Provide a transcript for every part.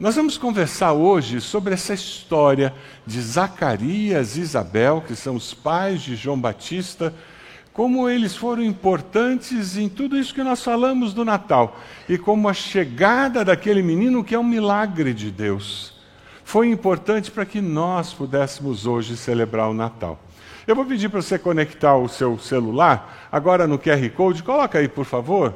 Nós vamos conversar hoje sobre essa história de Zacarias e Isabel, que são os pais de João Batista, como eles foram importantes em tudo isso que nós falamos do Natal e como a chegada daquele menino, que é um milagre de Deus, foi importante para que nós pudéssemos hoje celebrar o Natal. Eu vou pedir para você conectar o seu celular agora no QR Code. Coloca aí, por favor,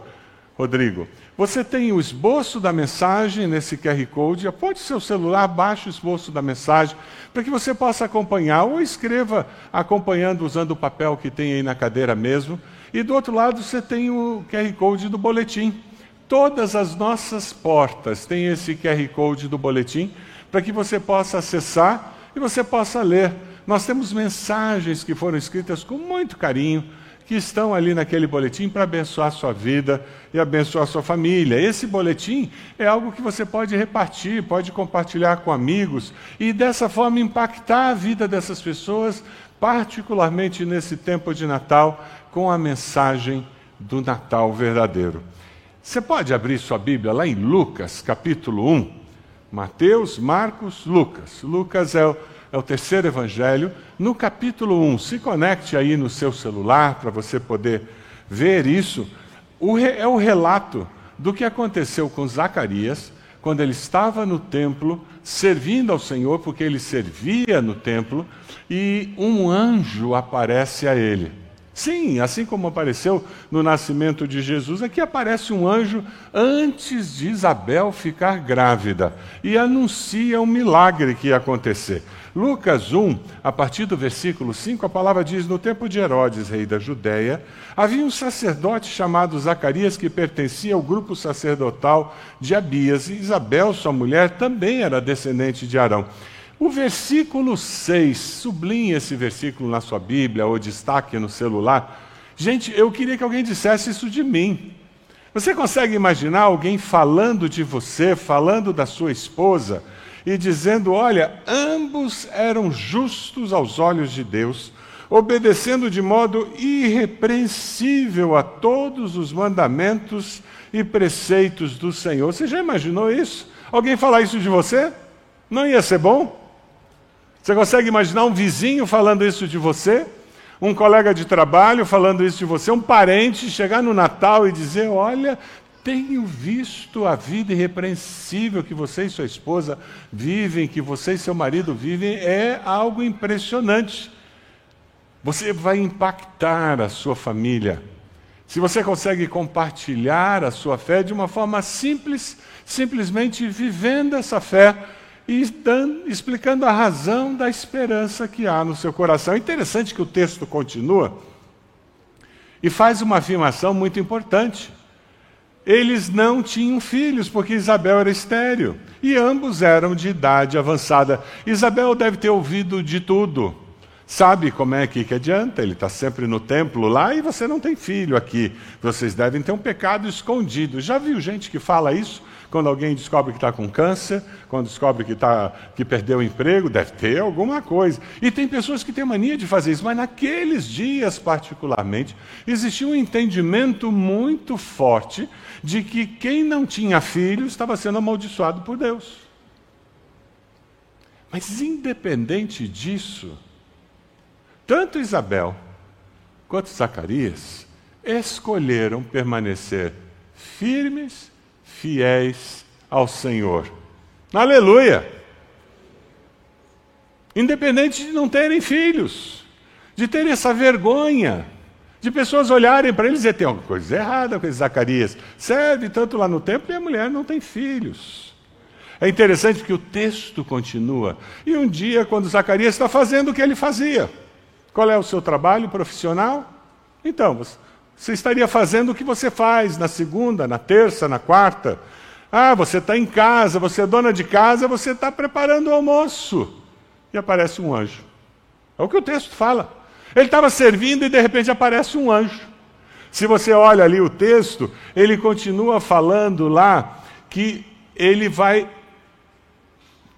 Rodrigo. Você tem o esboço da mensagem nesse QR Code. Aponte seu celular, baixe o esboço da mensagem, para que você possa acompanhar, ou escreva acompanhando usando o papel que tem aí na cadeira mesmo. E do outro lado você tem o QR Code do boletim. Todas as nossas portas têm esse QR Code do boletim, para que você possa acessar e você possa ler nós temos mensagens que foram escritas com muito carinho, que estão ali naquele boletim para abençoar a sua vida e abençoar a sua família. Esse boletim é algo que você pode repartir, pode compartilhar com amigos e dessa forma impactar a vida dessas pessoas, particularmente nesse tempo de Natal, com a mensagem do Natal verdadeiro. Você pode abrir sua Bíblia lá em Lucas, capítulo 1. Mateus, Marcos, Lucas. Lucas é o é o terceiro evangelho, no capítulo 1. Se conecte aí no seu celular para você poder ver isso. O é o relato do que aconteceu com Zacarias quando ele estava no templo servindo ao Senhor, porque ele servia no templo, e um anjo aparece a ele. Sim, assim como apareceu no nascimento de Jesus, aqui aparece um anjo antes de Isabel ficar grávida e anuncia um milagre que ia acontecer. Lucas 1, a partir do versículo 5, a palavra diz: No tempo de Herodes, rei da Judéia, havia um sacerdote chamado Zacarias que pertencia ao grupo sacerdotal de Abias, e Isabel, sua mulher, também era descendente de Arão. O versículo 6, sublinhe esse versículo na sua Bíblia ou destaque no celular. Gente, eu queria que alguém dissesse isso de mim. Você consegue imaginar alguém falando de você, falando da sua esposa e dizendo: olha, ambos eram justos aos olhos de Deus, obedecendo de modo irrepreensível a todos os mandamentos e preceitos do Senhor. Você já imaginou isso? Alguém falar isso de você? Não ia ser bom? Você consegue imaginar um vizinho falando isso de você? Um colega de trabalho falando isso de você? Um parente chegar no Natal e dizer: Olha, tenho visto a vida irrepreensível que você e sua esposa vivem, que você e seu marido vivem, é algo impressionante. Você vai impactar a sua família. Se você consegue compartilhar a sua fé de uma forma simples, simplesmente vivendo essa fé, e dando, explicando a razão da esperança que há no seu coração. É interessante que o texto continua e faz uma afirmação muito importante. Eles não tinham filhos, porque Isabel era estéril, e ambos eram de idade avançada. Isabel deve ter ouvido de tudo. Sabe como é que, que adianta? Ele está sempre no templo lá e você não tem filho aqui. Vocês devem ter um pecado escondido. Já viu gente que fala isso? quando alguém descobre que está com câncer, quando descobre que, tá, que perdeu o emprego, deve ter alguma coisa. E tem pessoas que têm mania de fazer isso, mas naqueles dias, particularmente, existia um entendimento muito forte de que quem não tinha filho estava sendo amaldiçoado por Deus. Mas, independente disso, tanto Isabel quanto Zacarias escolheram permanecer firmes fiéis ao Senhor. Aleluia! Independente de não terem filhos, de terem essa vergonha, de pessoas olharem para eles e dizer: tem alguma coisa errada com Zacarias. Serve tanto lá no templo e a mulher não tem filhos. É interessante que o texto continua. E um dia, quando Zacarias está fazendo o que ele fazia, qual é o seu trabalho profissional? Então, você estaria fazendo o que você faz na segunda, na terça, na quarta. Ah, você está em casa, você é dona de casa, você está preparando o almoço. E aparece um anjo. É o que o texto fala. Ele estava servindo e de repente aparece um anjo. Se você olha ali o texto, ele continua falando lá que ele vai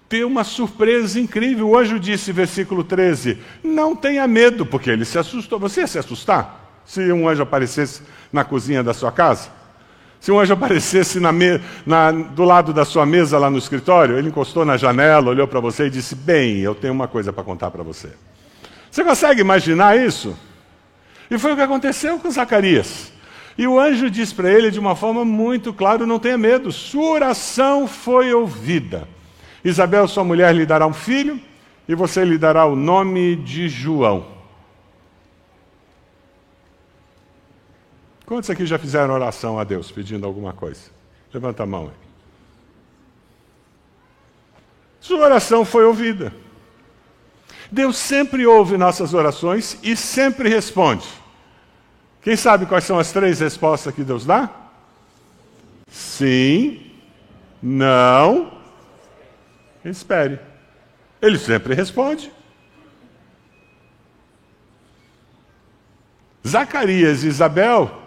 ter uma surpresa incrível. O anjo disse, versículo 13: Não tenha medo, porque ele se assustou. Você ia se assustar? se um anjo aparecesse na cozinha da sua casa? Se um anjo aparecesse na me, na, do lado da sua mesa lá no escritório, ele encostou na janela, olhou para você e disse: Bem, eu tenho uma coisa para contar para você. Você consegue imaginar isso? E foi o que aconteceu com Zacarias. E o anjo diz para ele de uma forma muito clara: Não tenha medo, sua oração foi ouvida. Isabel, sua mulher, lhe dará um filho, e você lhe dará o nome de João. Quantos aqui já fizeram oração a Deus pedindo alguma coisa? Levanta a mão aí. Sua oração foi ouvida. Deus sempre ouve nossas orações e sempre responde. Quem sabe quais são as três respostas que Deus dá? Sim, não, espere. Ele sempre responde. Zacarias e Isabel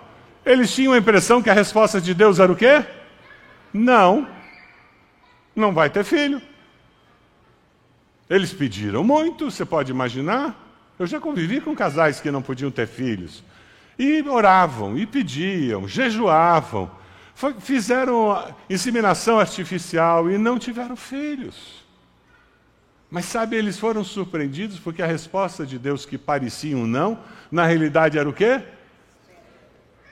eles tinham a impressão que a resposta de Deus era o quê? Não, não vai ter filho. Eles pediram muito, você pode imaginar. Eu já convivi com casais que não podiam ter filhos. E oravam, e pediam, jejuavam, fizeram inseminação artificial e não tiveram filhos. Mas sabe, eles foram surpreendidos porque a resposta de Deus, que parecia um não, na realidade era o quê?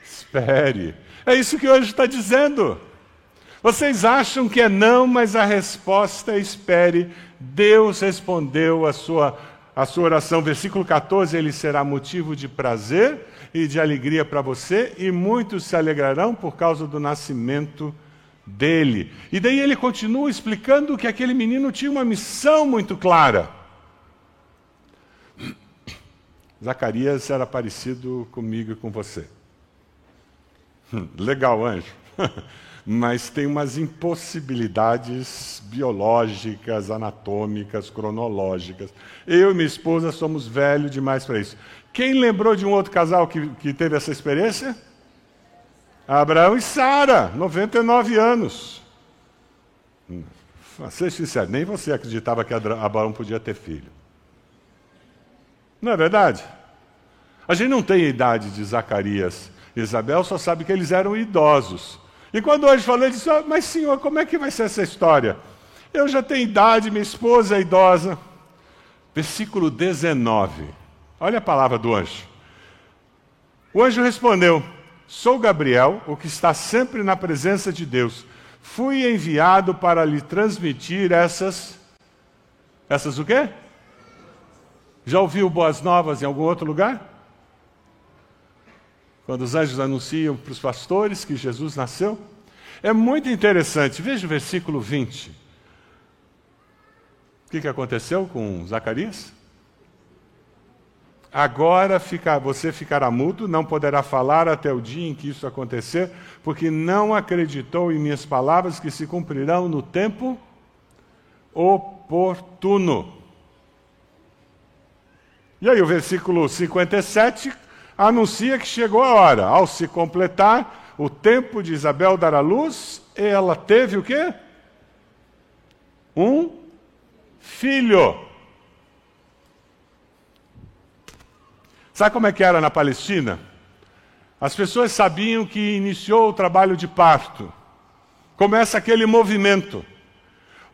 Espere. É isso que hoje está dizendo. Vocês acham que é não, mas a resposta é espere. Deus respondeu a sua, a sua oração. Versículo 14: Ele será motivo de prazer e de alegria para você, e muitos se alegrarão por causa do nascimento dele. E daí ele continua explicando que aquele menino tinha uma missão muito clara. Zacarias era parecido comigo e com você. Legal, anjo. Mas tem umas impossibilidades biológicas, anatômicas, cronológicas. Eu e minha esposa somos velhos demais para isso. Quem lembrou de um outro casal que, que teve essa experiência? Abraão e Sara, 99 anos. Seja sincero, nem você acreditava que Abraão podia ter filho. Não é verdade? A gente não tem a idade de Zacarias Isabel só sabe que eles eram idosos. E quando hoje falei, disse: ah, Mas senhor, como é que vai ser essa história? Eu já tenho idade, minha esposa é idosa. Versículo 19. Olha a palavra do anjo. O anjo respondeu: Sou Gabriel, o que está sempre na presença de Deus. Fui enviado para lhe transmitir essas. Essas o quê? Já ouviu boas novas em algum outro lugar? quando os anjos anunciam para os pastores que Jesus nasceu. É muito interessante. Veja o versículo 20. O que, aconteceu com Zacarias? Agora fica, você ficará mudo, não poderá falar até o dia em que isso acontecer, porque não acreditou em minhas palavras que se cumprirão no tempo oportuno. E aí o versículo 57 anuncia que chegou a hora. Ao se completar o tempo de Isabel dar à luz, ela teve o quê? Um filho. Sabe como é que era na Palestina? As pessoas sabiam que iniciou o trabalho de parto. Começa aquele movimento.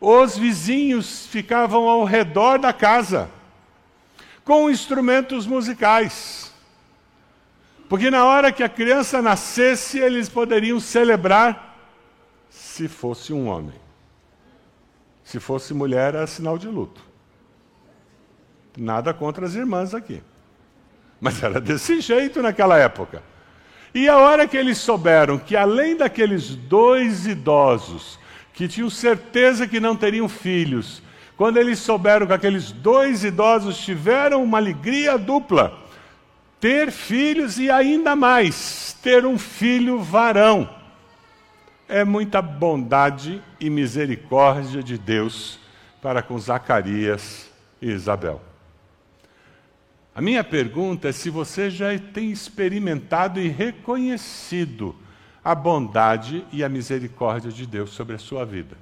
Os vizinhos ficavam ao redor da casa com instrumentos musicais. Porque na hora que a criança nascesse, eles poderiam celebrar se fosse um homem. Se fosse mulher, era sinal de luto. Nada contra as irmãs aqui. Mas era desse jeito naquela época. E a hora que eles souberam que, além daqueles dois idosos, que tinham certeza que não teriam filhos, quando eles souberam que aqueles dois idosos tiveram uma alegria dupla, ter filhos e ainda mais, ter um filho varão. É muita bondade e misericórdia de Deus para com Zacarias e Isabel. A minha pergunta é se você já tem experimentado e reconhecido a bondade e a misericórdia de Deus sobre a sua vida.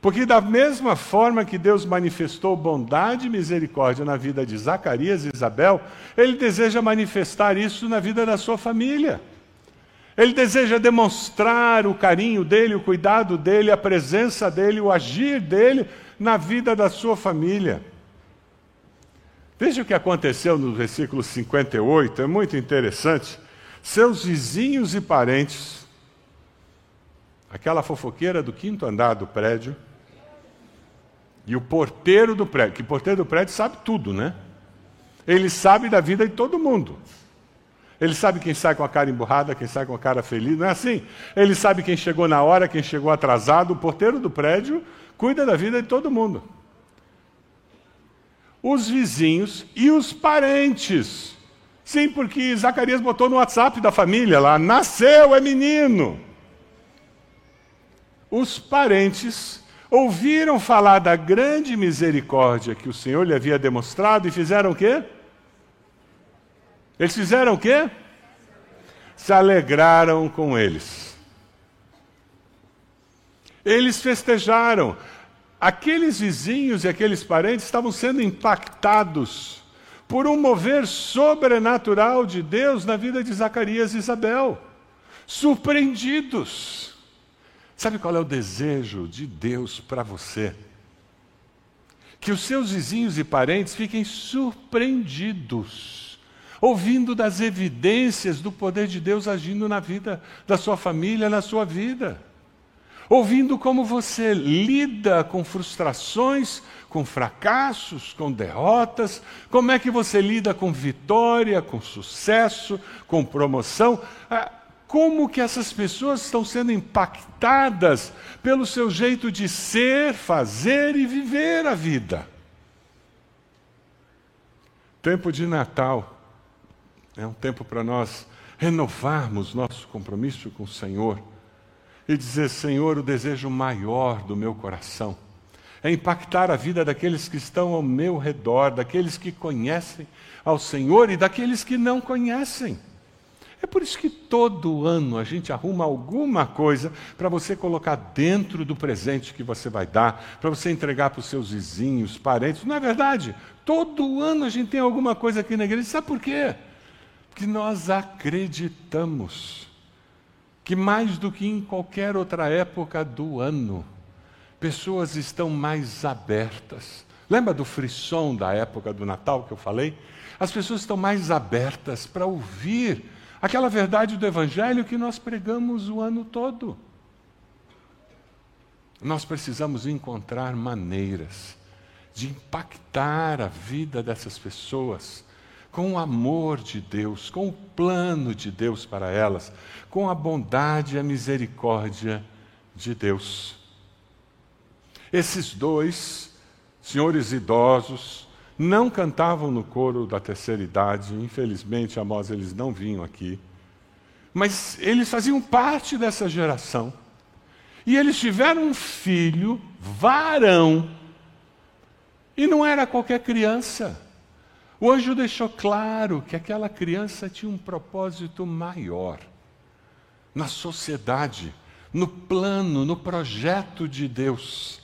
Porque, da mesma forma que Deus manifestou bondade e misericórdia na vida de Zacarias e Isabel, Ele deseja manifestar isso na vida da sua família. Ele deseja demonstrar o carinho dele, o cuidado dele, a presença dele, o agir dele na vida da sua família. Veja o que aconteceu no versículo 58, é muito interessante. Seus vizinhos e parentes, aquela fofoqueira do quinto andar do prédio, e o porteiro do prédio, que porteiro do prédio sabe tudo, né? Ele sabe da vida de todo mundo. Ele sabe quem sai com a cara emburrada, quem sai com a cara feliz, não é assim? Ele sabe quem chegou na hora, quem chegou atrasado. O porteiro do prédio cuida da vida de todo mundo os vizinhos e os parentes. Sim, porque Zacarias botou no WhatsApp da família lá: nasceu, é menino. Os parentes ouviram falar da grande misericórdia que o Senhor lhe havia demonstrado e fizeram o quê? Eles fizeram o quê? Se alegraram com eles. Eles festejaram aqueles vizinhos e aqueles parentes estavam sendo impactados por um mover sobrenatural de Deus na vida de Zacarias e Isabel. Surpreendidos. Sabe qual é o desejo de Deus para você? Que os seus vizinhos e parentes fiquem surpreendidos, ouvindo das evidências do poder de Deus agindo na vida da sua família, na sua vida ouvindo como você lida com frustrações, com fracassos, com derrotas, como é que você lida com vitória, com sucesso, com promoção. Ah, como que essas pessoas estão sendo impactadas pelo seu jeito de ser, fazer e viver a vida. Tempo de Natal é um tempo para nós renovarmos nosso compromisso com o Senhor e dizer: Senhor, o desejo maior do meu coração é impactar a vida daqueles que estão ao meu redor, daqueles que conhecem ao Senhor e daqueles que não conhecem. É por isso que todo ano a gente arruma alguma coisa para você colocar dentro do presente que você vai dar, para você entregar para os seus vizinhos, parentes. Não é verdade? Todo ano a gente tem alguma coisa aqui na igreja. Sabe por quê? Porque nós acreditamos que mais do que em qualquer outra época do ano, pessoas estão mais abertas. Lembra do frisson da época do Natal que eu falei? As pessoas estão mais abertas para ouvir aquela verdade do Evangelho que nós pregamos o ano todo. Nós precisamos encontrar maneiras de impactar a vida dessas pessoas com o amor de Deus, com o plano de Deus para elas, com a bondade e a misericórdia de Deus. Esses dois senhores idosos não cantavam no coro da terceira idade, infelizmente, Amós, eles não vinham aqui, mas eles faziam parte dessa geração. E eles tiveram um filho, varão, e não era qualquer criança. O anjo deixou claro que aquela criança tinha um propósito maior na sociedade, no plano, no projeto de Deus.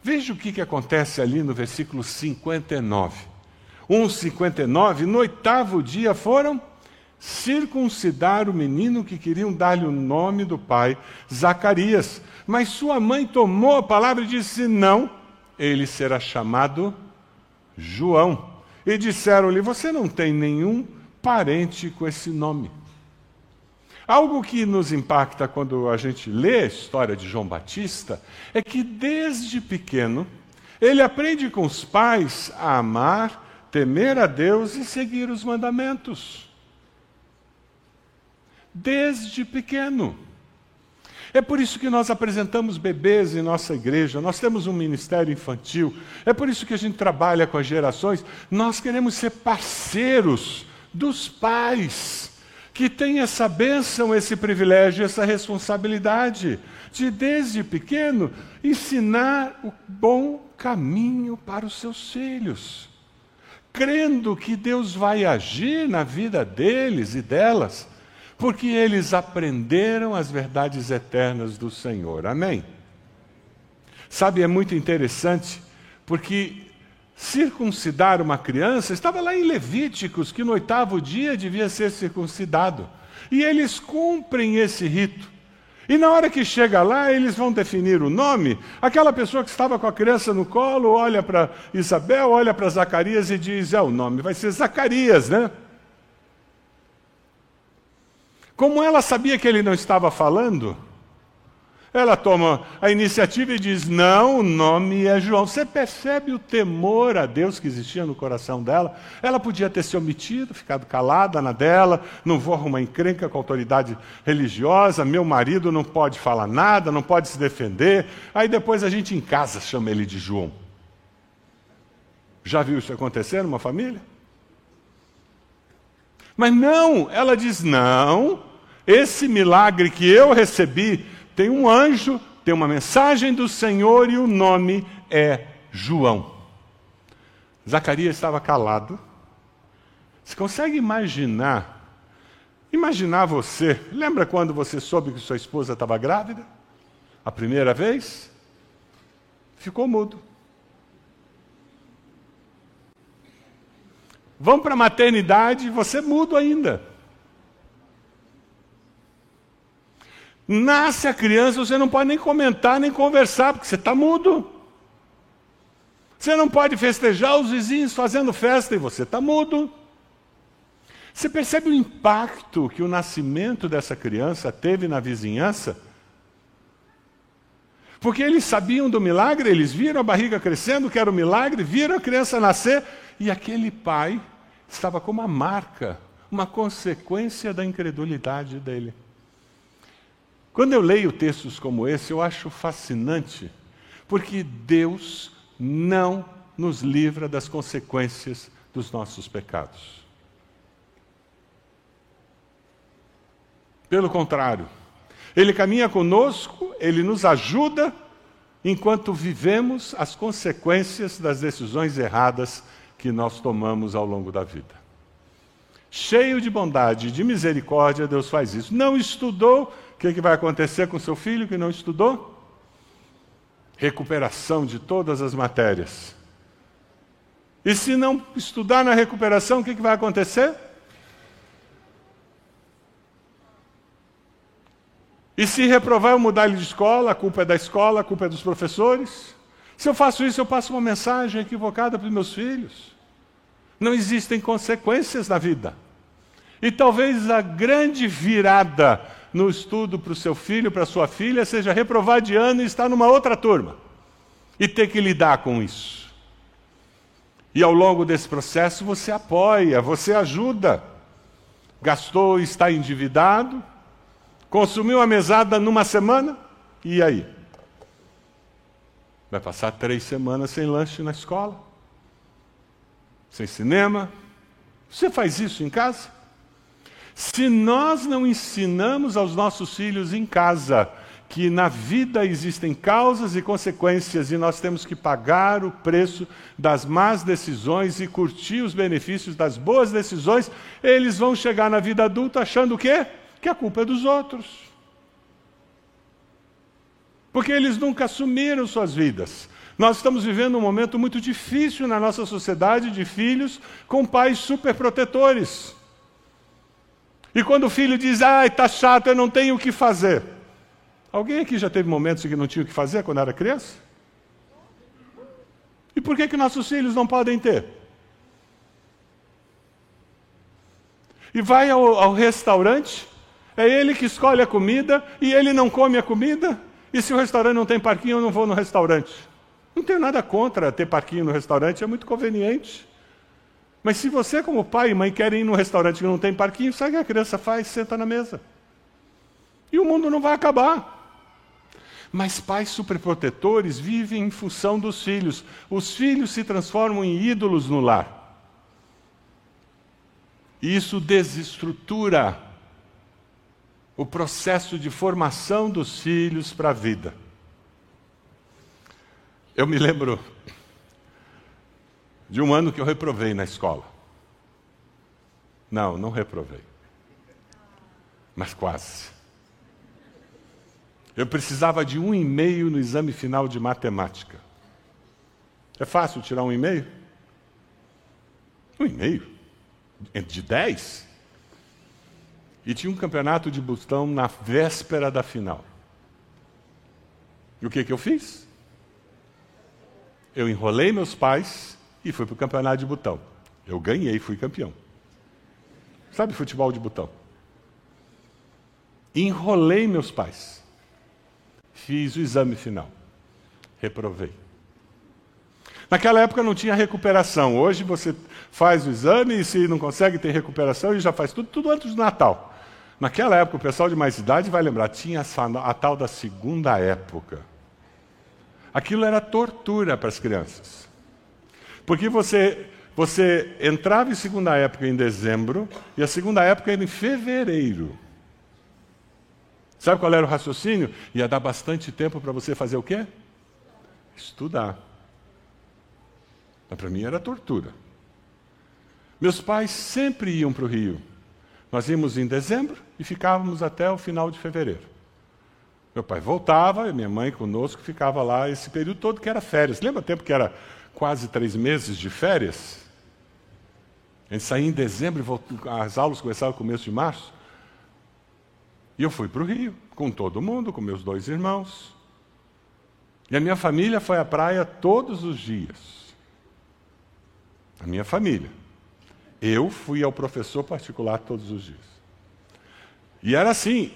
Veja o que, que acontece ali no versículo 59. 1,59, no oitavo dia foram circuncidar o menino que queriam dar-lhe o nome do pai, Zacarias. Mas sua mãe tomou a palavra e disse: Não, ele será chamado João e disseram-lhe: Você não tem nenhum parente com esse nome. Algo que nos impacta quando a gente lê a história de João Batista é que desde pequeno ele aprende com os pais a amar, temer a Deus e seguir os mandamentos. Desde pequeno. É por isso que nós apresentamos bebês em nossa igreja, nós temos um ministério infantil, é por isso que a gente trabalha com as gerações. Nós queremos ser parceiros dos pais que têm essa bênção, esse privilégio, essa responsabilidade de, desde pequeno, ensinar o bom caminho para os seus filhos, crendo que Deus vai agir na vida deles e delas porque eles aprenderam as verdades eternas do Senhor. Amém? Sabe, é muito interessante, porque circuncidar uma criança estava lá em Levíticos, que no oitavo dia devia ser circuncidado. E eles cumprem esse rito. E na hora que chega lá, eles vão definir o nome. Aquela pessoa que estava com a criança no colo olha para Isabel, olha para Zacarias e diz: É, o nome vai ser Zacarias, né? Como ela sabia que ele não estava falando, ela toma a iniciativa e diz: Não, o nome é João. Você percebe o temor a Deus que existia no coração dela? Ela podia ter se omitido, ficado calada na dela, não vou arrumar encrenca com a autoridade religiosa, meu marido não pode falar nada, não pode se defender. Aí depois a gente em casa chama ele de João. Já viu isso acontecer numa família? Mas não, ela diz: Não, esse milagre que eu recebi tem um anjo, tem uma mensagem do Senhor e o nome é João. Zacarias estava calado. Você consegue imaginar? Imaginar você. Lembra quando você soube que sua esposa estava grávida? A primeira vez? Ficou mudo. Vão para a maternidade, você mudo ainda. Nasce a criança, você não pode nem comentar, nem conversar, porque você está mudo. Você não pode festejar os vizinhos fazendo festa e você está mudo. Você percebe o impacto que o nascimento dessa criança teve na vizinhança? Porque eles sabiam do milagre, eles viram a barriga crescendo, que era o milagre, viram a criança nascer, e aquele pai estava com uma marca, uma consequência da incredulidade dele. Quando eu leio textos como esse, eu acho fascinante, porque Deus não nos livra das consequências dos nossos pecados. Pelo contrário, Ele caminha conosco, Ele nos ajuda enquanto vivemos as consequências das decisões erradas que nós tomamos ao longo da vida. Cheio de bondade e de misericórdia, Deus faz isso. Não estudou o que, que vai acontecer com seu filho que não estudou? Recuperação de todas as matérias. E se não estudar na recuperação, o que, que vai acontecer? E se reprovar eu mudar ele de escola, a culpa é da escola, a culpa é dos professores? Se eu faço isso, eu passo uma mensagem equivocada para os meus filhos. Não existem consequências na vida. E talvez a grande virada no estudo para o seu filho, para a sua filha, seja reprovar de ano e estar numa outra turma. E ter que lidar com isso. E ao longo desse processo você apoia, você ajuda. Gastou, está endividado, consumiu a mesada numa semana, e aí? Vai passar três semanas sem lanche na escola, sem cinema. Você faz isso em casa? Se nós não ensinamos aos nossos filhos em casa que na vida existem causas e consequências e nós temos que pagar o preço das más decisões e curtir os benefícios das boas decisões, eles vão chegar na vida adulta achando o quê? Que a culpa é dos outros. Porque eles nunca assumiram suas vidas. Nós estamos vivendo um momento muito difícil na nossa sociedade de filhos com pais superprotetores. E quando o filho diz, ai, está chato, eu não tenho o que fazer. Alguém aqui já teve momentos em que não tinha o que fazer quando era criança? E por que, que nossos filhos não podem ter? E vai ao, ao restaurante, é ele que escolhe a comida e ele não come a comida. E se o restaurante não tem parquinho, eu não vou no restaurante. Não tenho nada contra ter parquinho no restaurante, é muito conveniente. Mas se você, como pai e mãe, querem ir num restaurante que não tem parquinho, sabe o que a criança faz? Senta na mesa. E o mundo não vai acabar. Mas pais superprotetores vivem em função dos filhos. Os filhos se transformam em ídolos no lar. E isso desestrutura o processo de formação dos filhos para a vida. Eu me lembro de um ano que eu reprovei na escola. Não, não reprovei. Mas quase. Eu precisava de um e-mail no exame final de matemática. É fácil tirar um e-mail? Um e-mail? De dez? E tinha um campeonato de botão na véspera da final. E o que, que eu fiz? Eu enrolei meus pais e fui para o campeonato de botão. Eu ganhei, fui campeão. Sabe futebol de botão? Enrolei meus pais. Fiz o exame final. Reprovei. Naquela época não tinha recuperação. Hoje você faz o exame e se não consegue ter recuperação, e já faz tudo, tudo antes do Natal. Naquela época, o pessoal de mais idade vai lembrar, tinha a tal da segunda época. Aquilo era tortura para as crianças. Porque você, você entrava em segunda época em dezembro e a segunda época era em fevereiro. Sabe qual era o raciocínio? Ia dar bastante tempo para você fazer o quê? Estudar. Para mim era tortura. Meus pais sempre iam para o Rio. Nós íamos em dezembro e ficávamos até o final de fevereiro. Meu pai voltava, e minha mãe conosco ficava lá esse período todo que era férias. Lembra o tempo que era quase três meses de férias? A gente saía em dezembro e as aulas começavam no começo de março. E eu fui para o Rio, com todo mundo, com meus dois irmãos. E a minha família foi à praia todos os dias. A minha família. Eu fui ao professor particular todos os dias. E era assim,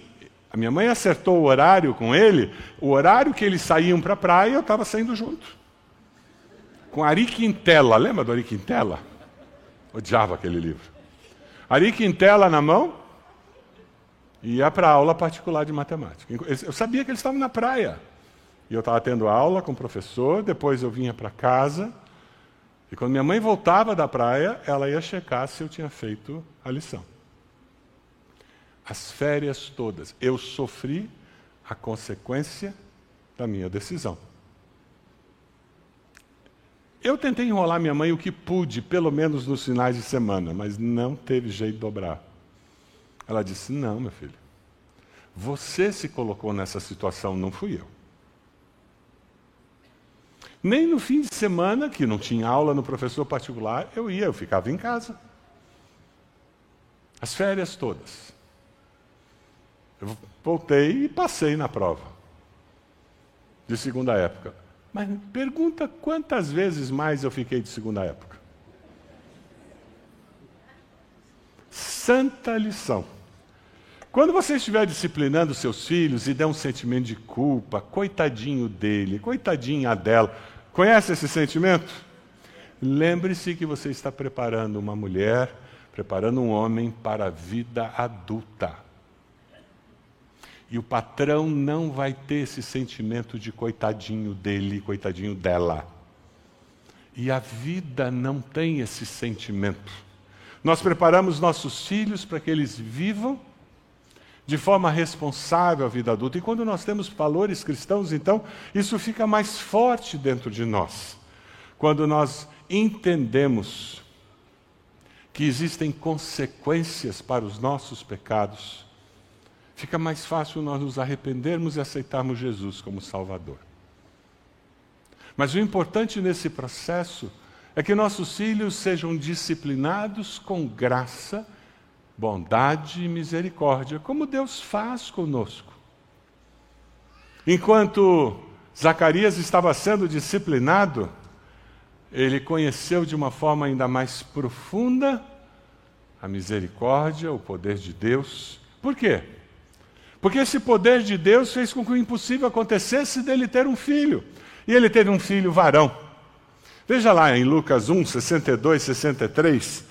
a minha mãe acertou o horário com ele, o horário que eles saíam para a praia, eu estava saindo junto. Com Ari Quintela, lembra do Ari Quintela? Odiava aquele livro. Ari Quintela na mão, ia para a aula particular de matemática. Eu sabia que eles estavam na praia. E eu estava tendo aula com o professor, depois eu vinha para casa, e quando minha mãe voltava da praia, ela ia checar se eu tinha feito a lição as férias todas. Eu sofri a consequência da minha decisão. Eu tentei enrolar minha mãe o que pude, pelo menos nos finais de semana, mas não teve jeito de dobrar. Ela disse: Não, meu filho, você se colocou nessa situação, não fui eu. Nem no fim de semana, que não tinha aula no professor particular, eu ia, eu ficava em casa. As férias todas. Eu voltei e passei na prova de segunda época. Mas pergunta quantas vezes mais eu fiquei de segunda época. Santa lição. Quando você estiver disciplinando seus filhos e der um sentimento de culpa, coitadinho dele, coitadinha dela, conhece esse sentimento? Lembre-se que você está preparando uma mulher, preparando um homem para a vida adulta. E o patrão não vai ter esse sentimento de coitadinho dele, coitadinho dela. E a vida não tem esse sentimento. Nós preparamos nossos filhos para que eles vivam de forma responsável a vida adulta. E quando nós temos valores cristãos, então, isso fica mais forte dentro de nós. Quando nós entendemos que existem consequências para os nossos pecados fica mais fácil nós nos arrependermos e aceitarmos Jesus como Salvador. Mas o importante nesse processo é que nossos filhos sejam disciplinados com graça, bondade e misericórdia, como Deus faz conosco. Enquanto Zacarias estava sendo disciplinado, ele conheceu de uma forma ainda mais profunda a misericórdia, o poder de Deus. Por quê? Porque esse poder de Deus fez com que o impossível acontecesse dele ter um filho. E ele teve um filho varão. Veja lá em Lucas 1, 62, 63.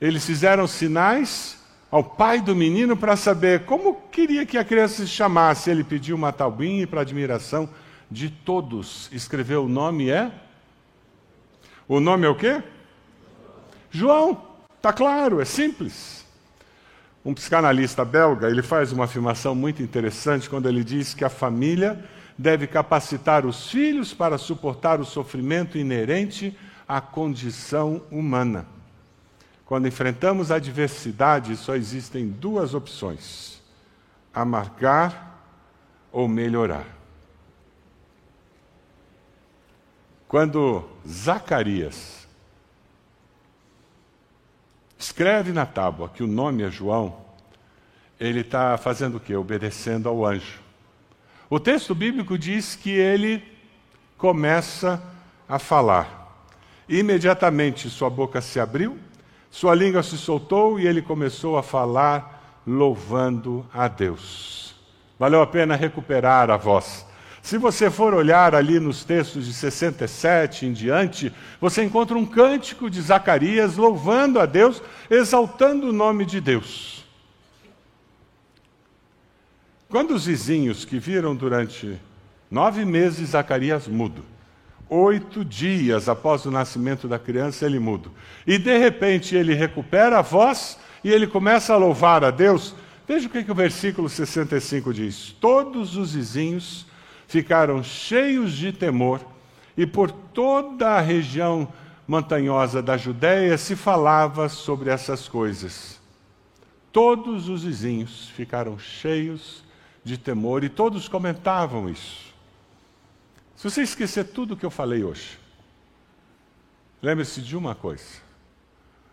Eles fizeram sinais ao pai do menino para saber como queria que a criança se chamasse. Ele pediu uma taubinha e, para admiração de todos, escreveu o nome é. O nome é o quê? João. Está claro, é simples. Um psicanalista belga, ele faz uma afirmação muito interessante quando ele diz que a família deve capacitar os filhos para suportar o sofrimento inerente à condição humana. Quando enfrentamos a adversidade, só existem duas opções: amargar ou melhorar. Quando Zacarias escreve na tábua que o nome é João, ele está fazendo o quê? Obedecendo ao anjo. O texto bíblico diz que ele começa a falar. Imediatamente sua boca se abriu, sua língua se soltou e ele começou a falar, louvando a Deus. Valeu a pena recuperar a voz. Se você for olhar ali nos textos de 67 em diante, você encontra um cântico de Zacarias louvando a Deus, exaltando o nome de Deus. Quando os vizinhos que viram durante nove meses Zacarias mudo, Oito dias após o nascimento da criança, ele muda. E de repente ele recupera a voz e ele começa a louvar a Deus. Veja o que, que o versículo 65 diz: Todos os vizinhos ficaram cheios de temor, e por toda a região montanhosa da Judéia se falava sobre essas coisas. Todos os vizinhos ficaram cheios de temor e todos comentavam isso. Se você esquecer tudo o que eu falei hoje, lembre-se de uma coisa: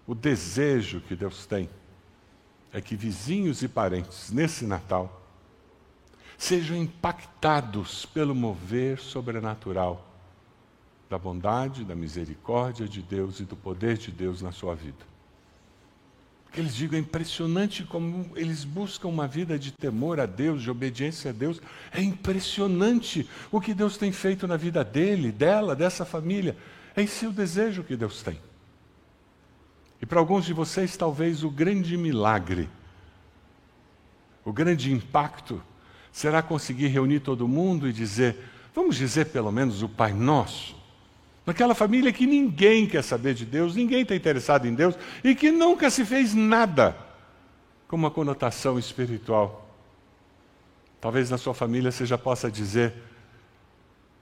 o desejo que Deus tem é que vizinhos e parentes, nesse Natal, sejam impactados pelo mover sobrenatural da bondade, da misericórdia de Deus e do poder de Deus na sua vida eles digam, é impressionante como eles buscam uma vida de temor a Deus, de obediência a Deus. É impressionante o que Deus tem feito na vida dele, dela, dessa família. É esse o desejo que Deus tem. E para alguns de vocês, talvez o grande milagre, o grande impacto, será conseguir reunir todo mundo e dizer, vamos dizer pelo menos o Pai Nosso. Naquela família que ninguém quer saber de Deus, ninguém está interessado em Deus e que nunca se fez nada com uma conotação espiritual. Talvez na sua família você já possa dizer: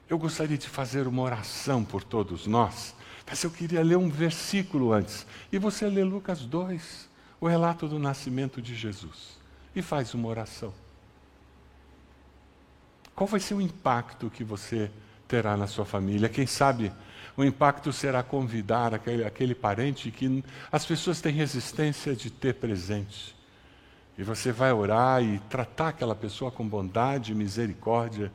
Eu gostaria de fazer uma oração por todos nós, mas eu queria ler um versículo antes. E você lê Lucas 2, o relato do nascimento de Jesus, e faz uma oração. Qual vai ser o impacto que você terá na sua família? Quem sabe o impacto será convidar aquele, aquele parente que as pessoas têm resistência de ter presente. E você vai orar e tratar aquela pessoa com bondade e misericórdia,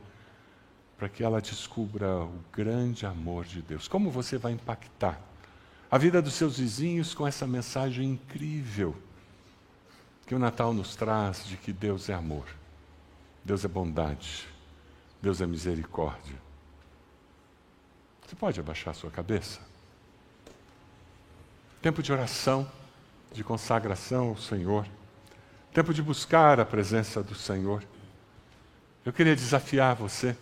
para que ela descubra o grande amor de Deus. Como você vai impactar a vida dos seus vizinhos com essa mensagem incrível que o Natal nos traz de que Deus é amor, Deus é bondade, Deus é misericórdia. Você pode abaixar sua cabeça? Tempo de oração, de consagração ao Senhor. Tempo de buscar a presença do Senhor. Eu queria desafiar você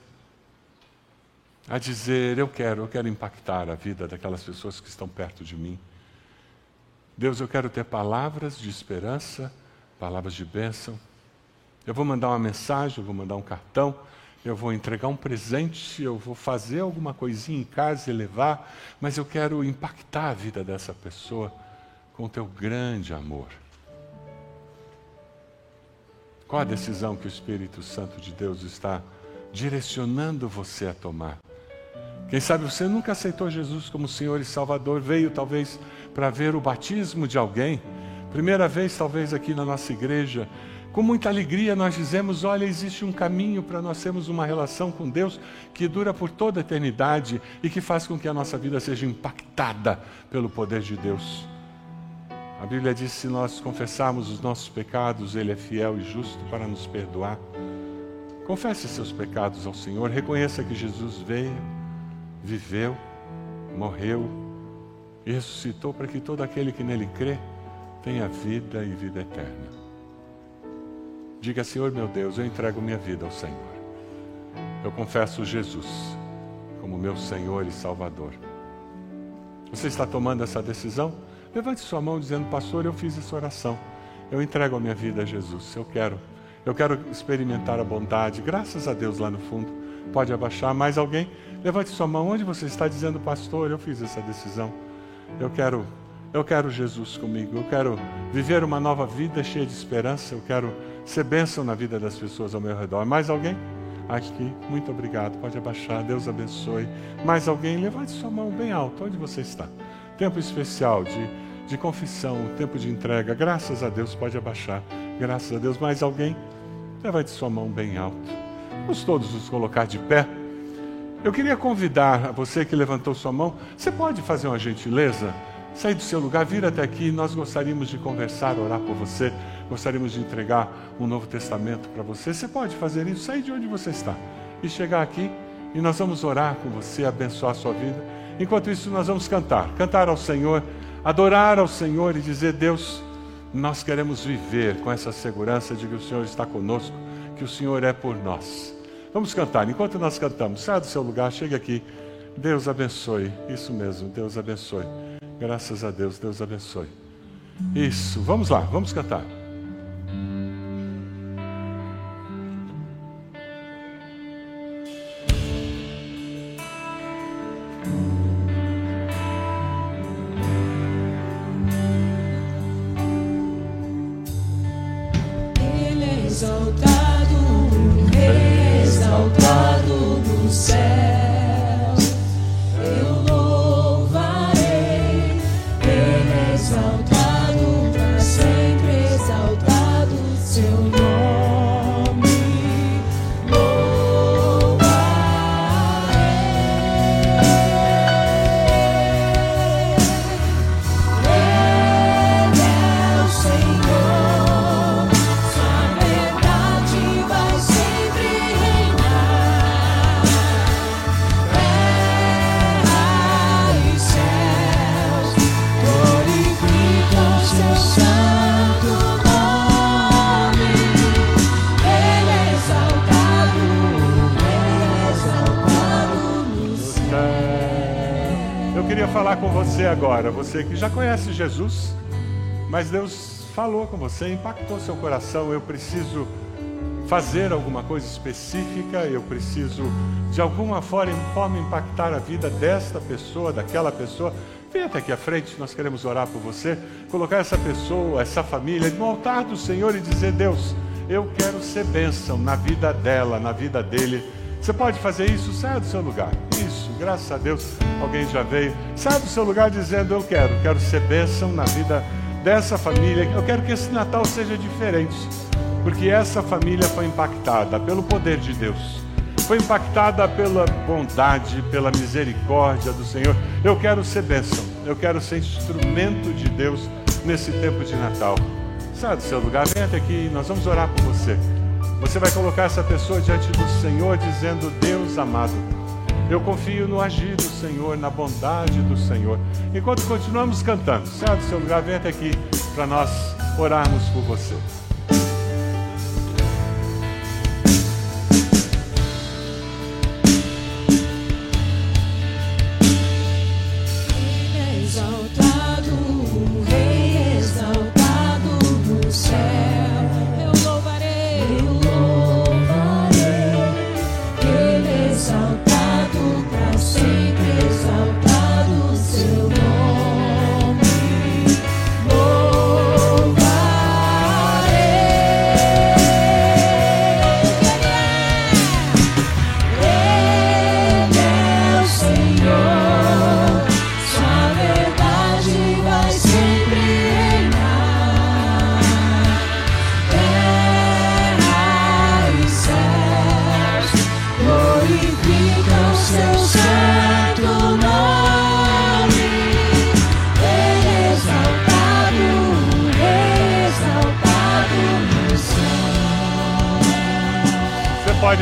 a dizer: Eu quero, eu quero impactar a vida daquelas pessoas que estão perto de mim. Deus, eu quero ter palavras de esperança, palavras de bênção. Eu vou mandar uma mensagem, eu vou mandar um cartão, eu vou entregar um presente, eu vou fazer alguma coisinha em casa e levar, mas eu quero impactar a vida dessa pessoa com o teu grande amor. Qual a decisão que o Espírito Santo de Deus está direcionando você a tomar? Quem sabe você nunca aceitou Jesus como Senhor e Salvador, veio talvez para ver o batismo de alguém, primeira vez talvez aqui na nossa igreja, com muita alegria nós dizemos: olha, existe um caminho para nós termos uma relação com Deus que dura por toda a eternidade e que faz com que a nossa vida seja impactada pelo poder de Deus. A Bíblia diz: se nós confessarmos os nossos pecados, Ele é fiel e justo para nos perdoar. Confesse seus pecados ao Senhor, reconheça que Jesus veio, viveu, morreu e ressuscitou para que todo aquele que nele crê tenha vida e vida eterna. Diga, Senhor meu Deus, eu entrego minha vida ao Senhor. Eu confesso Jesus como meu Senhor e Salvador. Você está tomando essa decisão? Levante sua mão dizendo, pastor, eu fiz essa oração. Eu entrego a minha vida a Jesus. Eu quero. Eu quero experimentar a bondade. Graças a Deus lá no fundo. Pode abaixar. Mais alguém? Levante sua mão. Onde você está dizendo, pastor, eu fiz essa decisão. Eu quero, eu quero Jesus comigo. Eu quero viver uma nova vida cheia de esperança. Eu quero ser bênção na vida das pessoas ao meu redor. Mais alguém? Aqui, muito obrigado. Pode abaixar, Deus abençoe. Mais alguém? Levante sua mão bem alto, onde você está. Tempo especial de, de confissão, tempo de entrega. Graças a Deus, pode abaixar. Graças a Deus. Mais alguém? Levante sua mão bem alto. Vamos todos nos colocar de pé. Eu queria convidar a você que levantou sua mão. Você pode fazer uma gentileza? Sair do seu lugar, vir até aqui. Nós gostaríamos de conversar, orar por você. Gostaríamos de entregar um Novo Testamento para você. Você pode fazer isso, sair de onde você está e chegar aqui e nós vamos orar com você, abençoar a sua vida. Enquanto isso, nós vamos cantar, cantar ao Senhor, adorar ao Senhor e dizer: Deus, nós queremos viver com essa segurança de que o Senhor está conosco, que o Senhor é por nós. Vamos cantar. Enquanto nós cantamos, saia do seu lugar, chegue aqui. Deus abençoe. Isso mesmo, Deus abençoe. Graças a Deus, Deus abençoe. Isso, vamos lá, vamos cantar. Agora, você que já conhece Jesus, mas Deus falou com você, impactou seu coração, eu preciso fazer alguma coisa específica, eu preciso de alguma forma impactar a vida desta pessoa, daquela pessoa. Vem até aqui à frente, nós queremos orar por você, colocar essa pessoa, essa família no altar do Senhor e dizer: Deus, eu quero ser bênção na vida dela, na vida dele. Você pode fazer isso? Saia do seu lugar. Graças a Deus, alguém já veio. Saia do seu lugar dizendo: Eu quero, quero ser bênção na vida dessa família. Eu quero que esse Natal seja diferente, porque essa família foi impactada pelo poder de Deus, foi impactada pela bondade, pela misericórdia do Senhor. Eu quero ser bênção, eu quero ser instrumento de Deus nesse tempo de Natal. Saia do seu lugar, venha até aqui, nós vamos orar por você. Você vai colocar essa pessoa diante do Senhor dizendo: Deus amado, eu confio no agir do Senhor, na bondade do Senhor. Enquanto continuamos cantando, do seu lugar, vem até aqui para nós orarmos por você.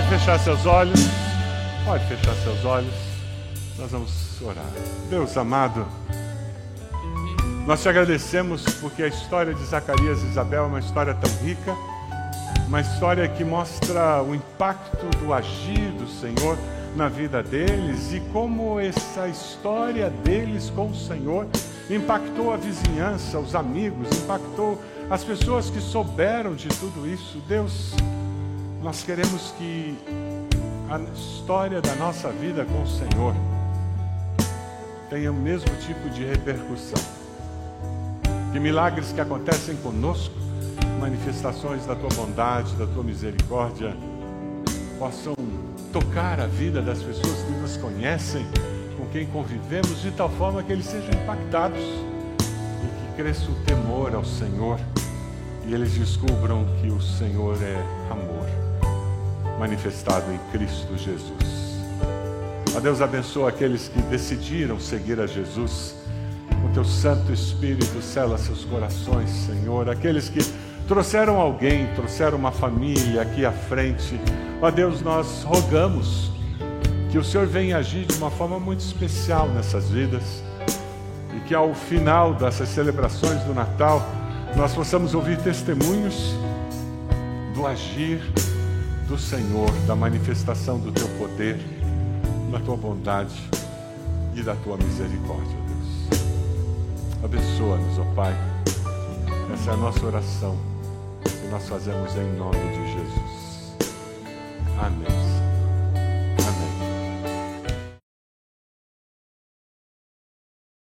Fechar seus olhos. Pode fechar seus olhos. Nós vamos orar. Deus amado, nós te agradecemos porque a história de Zacarias e Isabel é uma história tão rica, uma história que mostra o impacto do agir do Senhor na vida deles e como essa história deles com o Senhor impactou a vizinhança, os amigos, impactou as pessoas que souberam de tudo isso. Deus, nós queremos que a história da nossa vida com o Senhor tenha o mesmo tipo de repercussão. Que milagres que acontecem conosco, manifestações da tua bondade, da tua misericórdia, possam tocar a vida das pessoas que nos conhecem, com quem convivemos, de tal forma que eles sejam impactados e que cresça o temor ao Senhor e eles descubram que o Senhor é amor, manifestado em Cristo Jesus. A Deus abençoa aqueles que decidiram seguir a Jesus. O teu Santo Espírito sela seus corações, Senhor. Aqueles que trouxeram alguém, trouxeram uma família aqui à frente. Ó Deus, nós rogamos que o Senhor venha agir de uma forma muito especial nessas vidas e que ao final dessas celebrações do Natal nós possamos ouvir testemunhos do agir do Senhor, da manifestação do teu poder, da tua bondade e da tua misericórdia, Deus. Abençoa-nos, ó Pai. Essa é a nossa oração que nós fazemos em nome de Jesus. Amém.